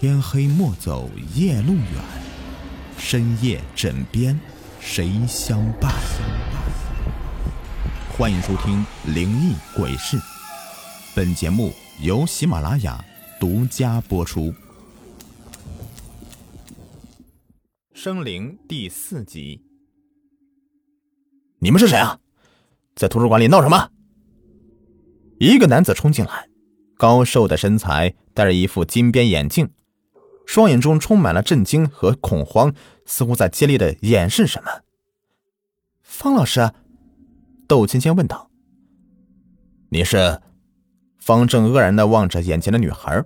天黑莫走夜路远，深夜枕边谁相伴？欢迎收听《灵异鬼事》，本节目由喜马拉雅独家播出。生灵第四集，你们是谁啊？在图书馆里闹什么？一个男子冲进来，高瘦的身材，戴着一副金边眼镜。双眼中充满了震惊和恐慌，似乎在竭力的掩饰什么。方老师，窦芊芊问道：“你是？”方正愕然的望着眼前的女孩。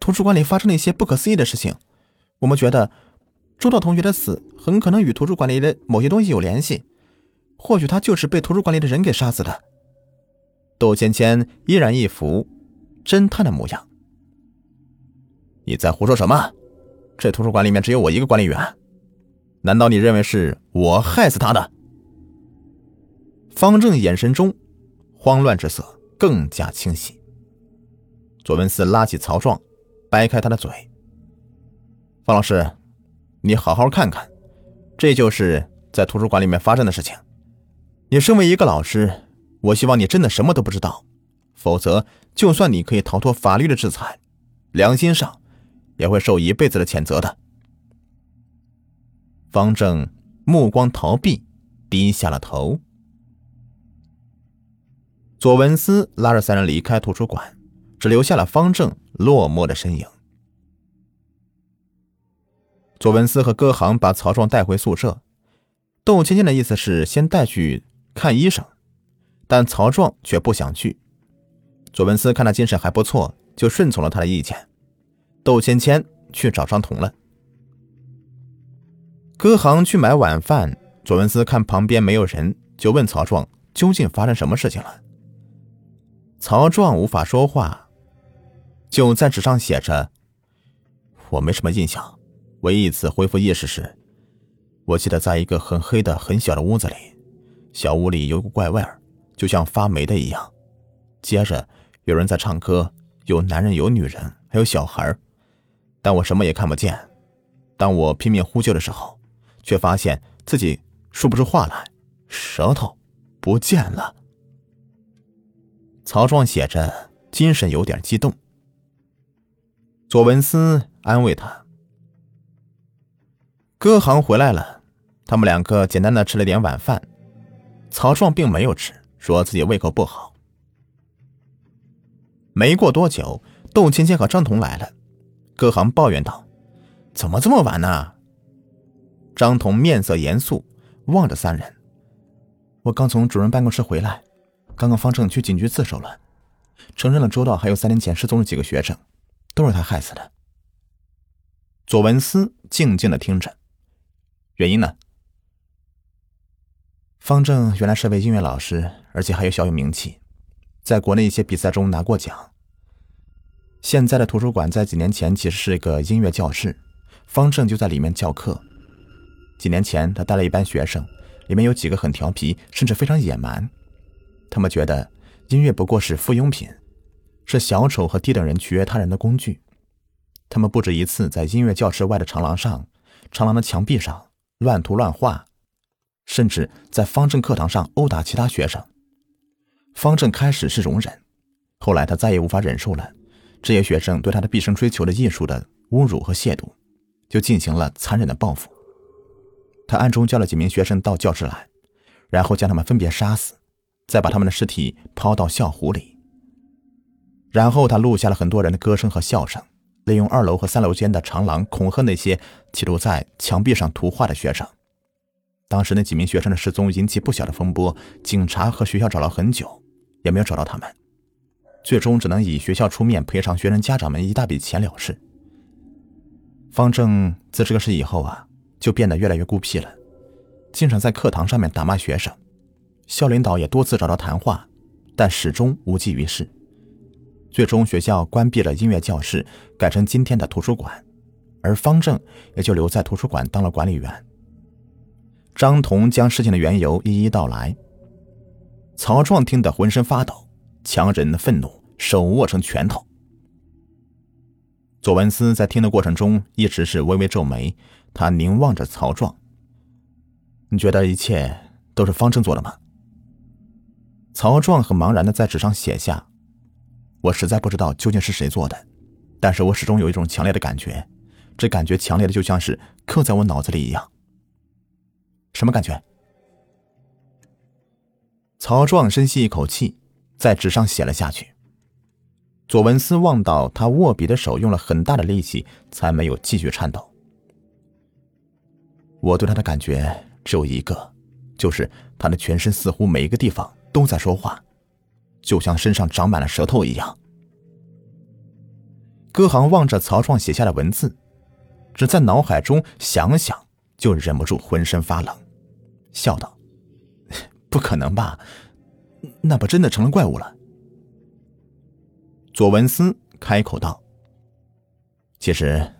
图书馆里发生了一些不可思议的事情，我们觉得周道同学的死很可能与图书馆里的某些东西有联系，或许他就是被图书馆里的人给杀死的。窦芊芊依然一副侦探的模样。你在胡说什么？这图书馆里面只有我一个管理员，难道你认为是我害死他的？方正眼神中慌乱之色更加清晰。左文思拉起曹壮，掰开他的嘴。方老师，你好好看看，这就是在图书馆里面发生的事情。你身为一个老师，我希望你真的什么都不知道，否则，就算你可以逃脱法律的制裁，良心上。也会受一辈子的谴责的。方正目光逃避，低下了头。左文思拉着三人离开图书馆，只留下了方正落寞的身影。左文思和歌行把曹壮带回宿舍，窦芊芊的意思是先带去看医生，但曹壮却不想去。左文思看他精神还不错，就顺从了他的意见。窦芊芊去找张彤了。歌行去买晚饭，左文思看旁边没有人，就问曹壮究竟发生什么事情了。曹壮无法说话，就在纸上写着：“我没什么印象，唯一一次恢复意识时，我记得在一个很黑的很小的屋子里，小屋里有股怪味儿，就像发霉的一样。接着有人在唱歌，有男人，有女人，还有小孩但我什么也看不见。当我拼命呼救的时候，却发现自己说不出话来，舌头不见了。曹壮写着，精神有点激动。左文思安慰他：“歌行回来了，他们两个简单的吃了点晚饭。曹壮并没有吃，说自己胃口不好。没过多久，窦芊芊和张彤来了。”歌行抱怨道：“怎么这么晚呢？”张彤面色严肃，望着三人：“我刚从主任办公室回来，刚刚方正去警局自首了，承认了周道还有三年前失踪的几个学生，都是他害死的。”左文思静静的听着，原因呢？方正原来是位音乐老师，而且还有小有名气，在国内一些比赛中拿过奖。现在的图书馆在几年前其实是一个音乐教室，方正就在里面教课。几年前，他带了一班学生，里面有几个很调皮，甚至非常野蛮。他们觉得音乐不过是附庸品，是小丑和低等人取悦他人的工具。他们不止一次在音乐教室外的长廊上、长廊的墙壁上乱涂乱画，甚至在方正课堂上殴打其他学生。方正开始是容忍，后来他再也无法忍受了。这些学生对他的毕生追求的艺术的侮辱和亵渎，就进行了残忍的报复。他暗中叫了几名学生到教室来，然后将他们分别杀死，再把他们的尸体抛到校湖里。然后他录下了很多人的歌声和笑声，利用二楼和三楼间的长廊恐吓那些企图在墙壁上涂画的学生。当时那几名学生的失踪引起不小的风波，警察和学校找了很久，也没有找到他们。最终只能以学校出面赔偿学生家长们一大笔钱了事。方正自这个事以后啊，就变得越来越孤僻了，经常在课堂上面打骂学生。校领导也多次找他谈话，但始终无济于事。最终学校关闭了音乐教室，改成今天的图书馆，而方正也就留在图书馆当了管理员。张彤将事情的缘由一一道来，曹壮听得浑身发抖，强忍愤怒。手握成拳头。左文思在听的过程中一直是微微皱眉，他凝望着曹壮。你觉得一切都是方正做的吗？曹壮很茫然的在纸上写下：“我实在不知道究竟是谁做的，但是我始终有一种强烈的感觉，这感觉强烈的就像是刻在我脑子里一样。”什么感觉？曹壮深吸一口气，在纸上写了下去。左文思望到他握笔的手用了很大的力气，才没有继续颤抖。我对他的感觉只有一个，就是他的全身似乎每一个地方都在说话，就像身上长满了舌头一样。歌行望着曹创写下的文字，只在脑海中想想，就忍不住浑身发冷，笑道。不可能吧？那不真的成了怪物了？左文思开口道：“其实，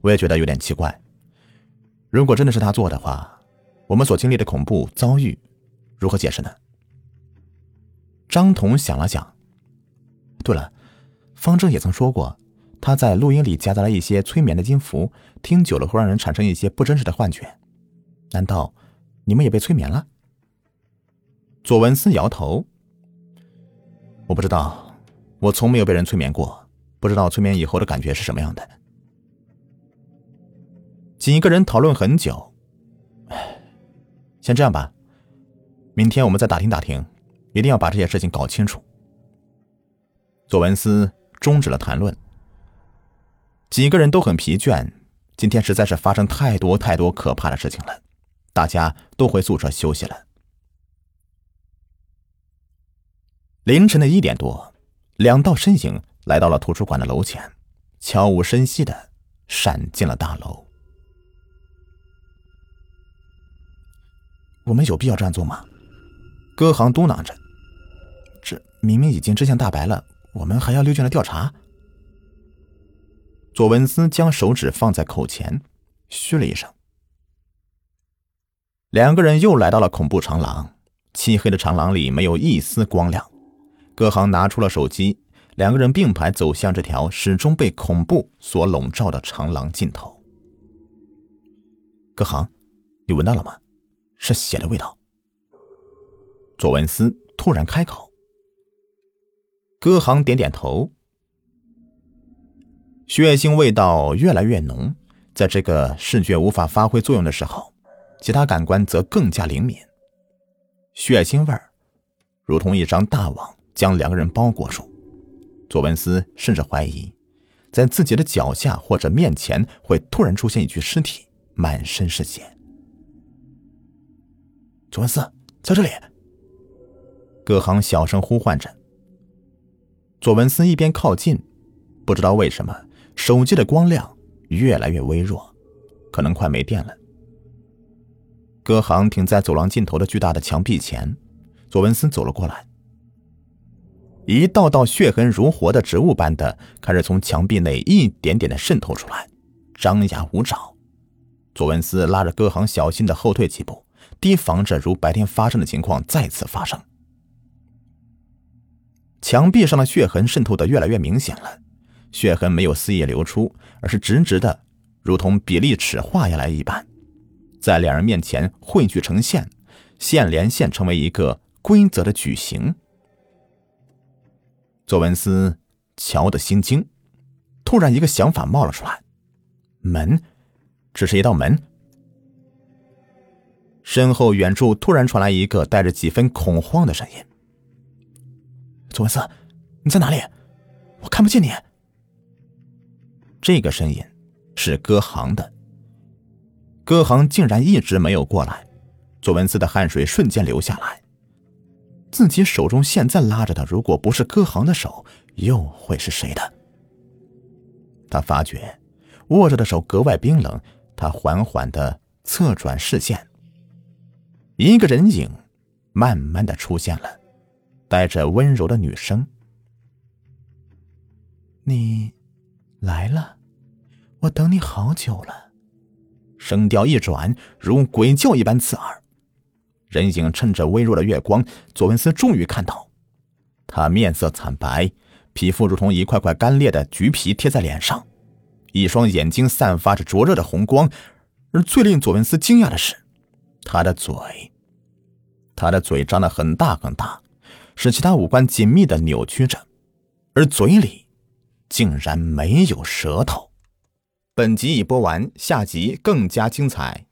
我也觉得有点奇怪。如果真的是他做的话，我们所经历的恐怖遭遇，如何解释呢？”张彤想了想，对了，方正也曾说过，他在录音里夹杂了一些催眠的音符，听久了会让人产生一些不真实的幻觉。难道你们也被催眠了？左文思摇头：“我不知道，我从没有被人催眠过，不知道催眠以后的感觉是什么样的。”几个人讨论很久，先这样吧，明天我们再打听打听，一定要把这些事情搞清楚。左文思终止了谈论。几个人都很疲倦，今天实在是发生太多太多可怕的事情了，大家都回宿舍休息了。凌晨的一点多，两道身影来到了图书馆的楼前，悄无声息的闪进了大楼。我们有必要这样做吗？歌行嘟囔着：“这明明已经真相大白了，我们还要溜进来调查？”左文思将手指放在口前，嘘了一声。两个人又来到了恐怖长廊，漆黑的长廊里没有一丝光亮。葛航拿出了手机，两个人并排走向这条始终被恐怖所笼罩的长廊尽头。葛航，你闻到了吗？是血的味道。左文思突然开口。葛航点点头。血腥味道越来越浓，在这个视觉无法发挥作用的时候，其他感官则更加灵敏。血腥味儿，如同一张大网。将两个人包裹住，左文思甚至怀疑，在自己的脚下或者面前会突然出现一具尸体，满身是血。左文思在这里，葛航小声呼唤着。左文思一边靠近，不知道为什么手机的光亮越来越微弱，可能快没电了。葛航停在走廊尽头的巨大的墙壁前，左文思走了过来。一道道血痕如活的植物般的开始从墙壁内一点点的渗透出来，张牙舞爪。左文思拉着歌行小心的后退几步，提防着如白天发生的情况再次发生。墙壁上的血痕渗透的越来越明显了，血痕没有肆意流出，而是直直的，如同比例尺画下来一般，在两人面前汇聚成线，线连线成为一个规则的矩形。左文思瞧得心惊，突然一个想法冒了出来：门，只是一道门。身后远处突然传来一个带着几分恐慌的声音：“左文思，你在哪里？我看不见你。”这个声音是歌行的。歌行竟然一直没有过来，左文思的汗水瞬间流下来。自己手中现在拉着的，如果不是歌行的手，又会是谁的？他发觉握着的手格外冰冷，他缓缓的侧转视线，一个人影慢慢的出现了，带着温柔的女声：“你来了，我等你好久了。”声调一转，如鬼叫一般刺耳。人影趁着微弱的月光，左文思终于看到，他面色惨白，皮肤如同一块块干裂的橘皮贴在脸上，一双眼睛散发着灼热的红光。而最令佐文斯惊讶的是，他的嘴，他的嘴张得很大很大，使其他五官紧密的扭曲着，而嘴里竟然没有舌头。本集已播完，下集更加精彩。